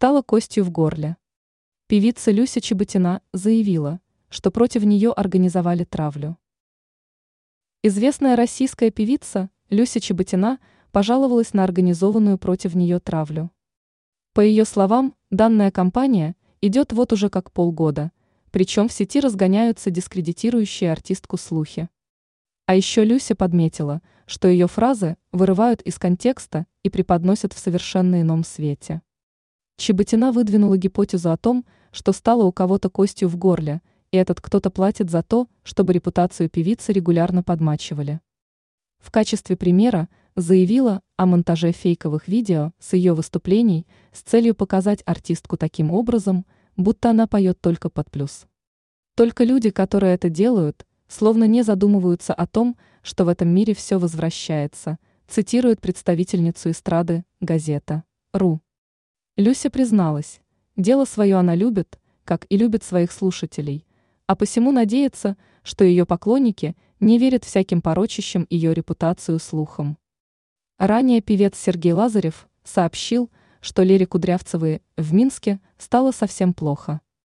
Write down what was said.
стала костью в горле. Певица Люся Чеботина заявила, что против нее организовали травлю. Известная российская певица Люся Чеботина пожаловалась на организованную против нее травлю. По ее словам, данная кампания идет вот уже как полгода, причем в сети разгоняются дискредитирующие артистку слухи. А еще Люся подметила, что ее фразы вырывают из контекста и преподносят в совершенно ином свете. Чеботина выдвинула гипотезу о том, что стало у кого-то костью в горле, и этот кто-то платит за то, чтобы репутацию певицы регулярно подмачивали. В качестве примера заявила о монтаже фейковых видео с ее выступлений с целью показать артистку таким образом, будто она поет только под плюс. Только люди, которые это делают, словно не задумываются о том, что в этом мире все возвращается, цитирует представительницу эстрады газета «Ру». Люся призналась, дело свое она любит, как и любит своих слушателей, а посему надеется, что ее поклонники не верят всяким порочащим ее репутацию слухам. Ранее певец Сергей Лазарев сообщил, что Лере Кудрявцевой в Минске стало совсем плохо.